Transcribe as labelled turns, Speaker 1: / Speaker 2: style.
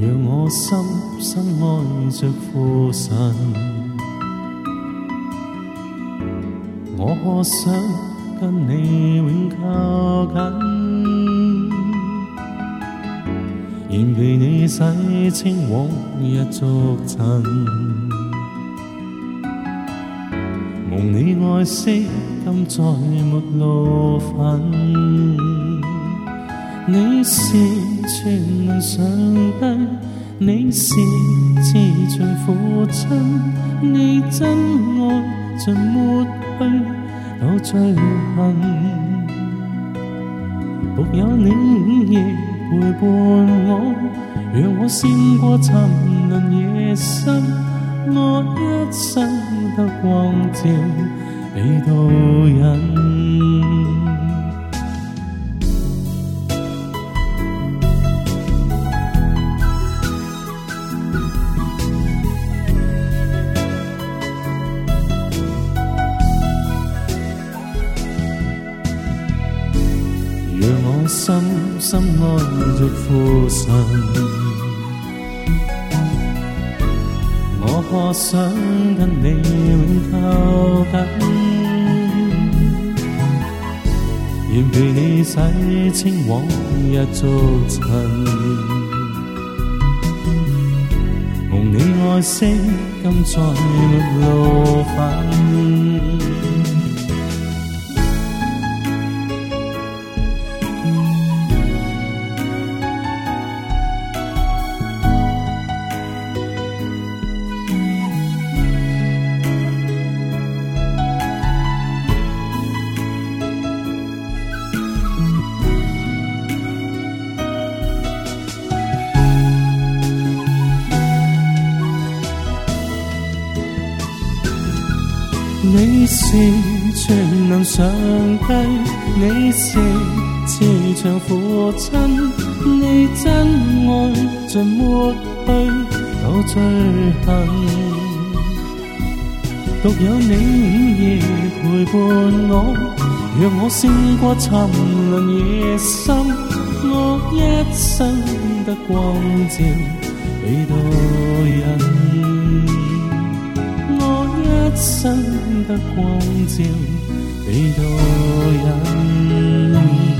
Speaker 1: 让我深深爱着父神，我可想跟你永靠近，愿被你洗清往日俗尘，蒙你爱惜，今再没路粉。你是全能上帝，你是慈祥父亲，你真爱尽抹去我罪行，独有你午夜陪伴我，让我胜过沉沦夜深，我一生得光照，被导引。深深爱着父神，我可想跟你永靠近，愿被你洗清往日俗尘，蒙你爱惜，今再没路粉。你是全能上帝，你是慈祥父亲，你真爱尽抹去有罪行，独有你午夜陪伴我，让我胜过沉沦夜深，我一生得光照，几多人？我。一生得光照几多人。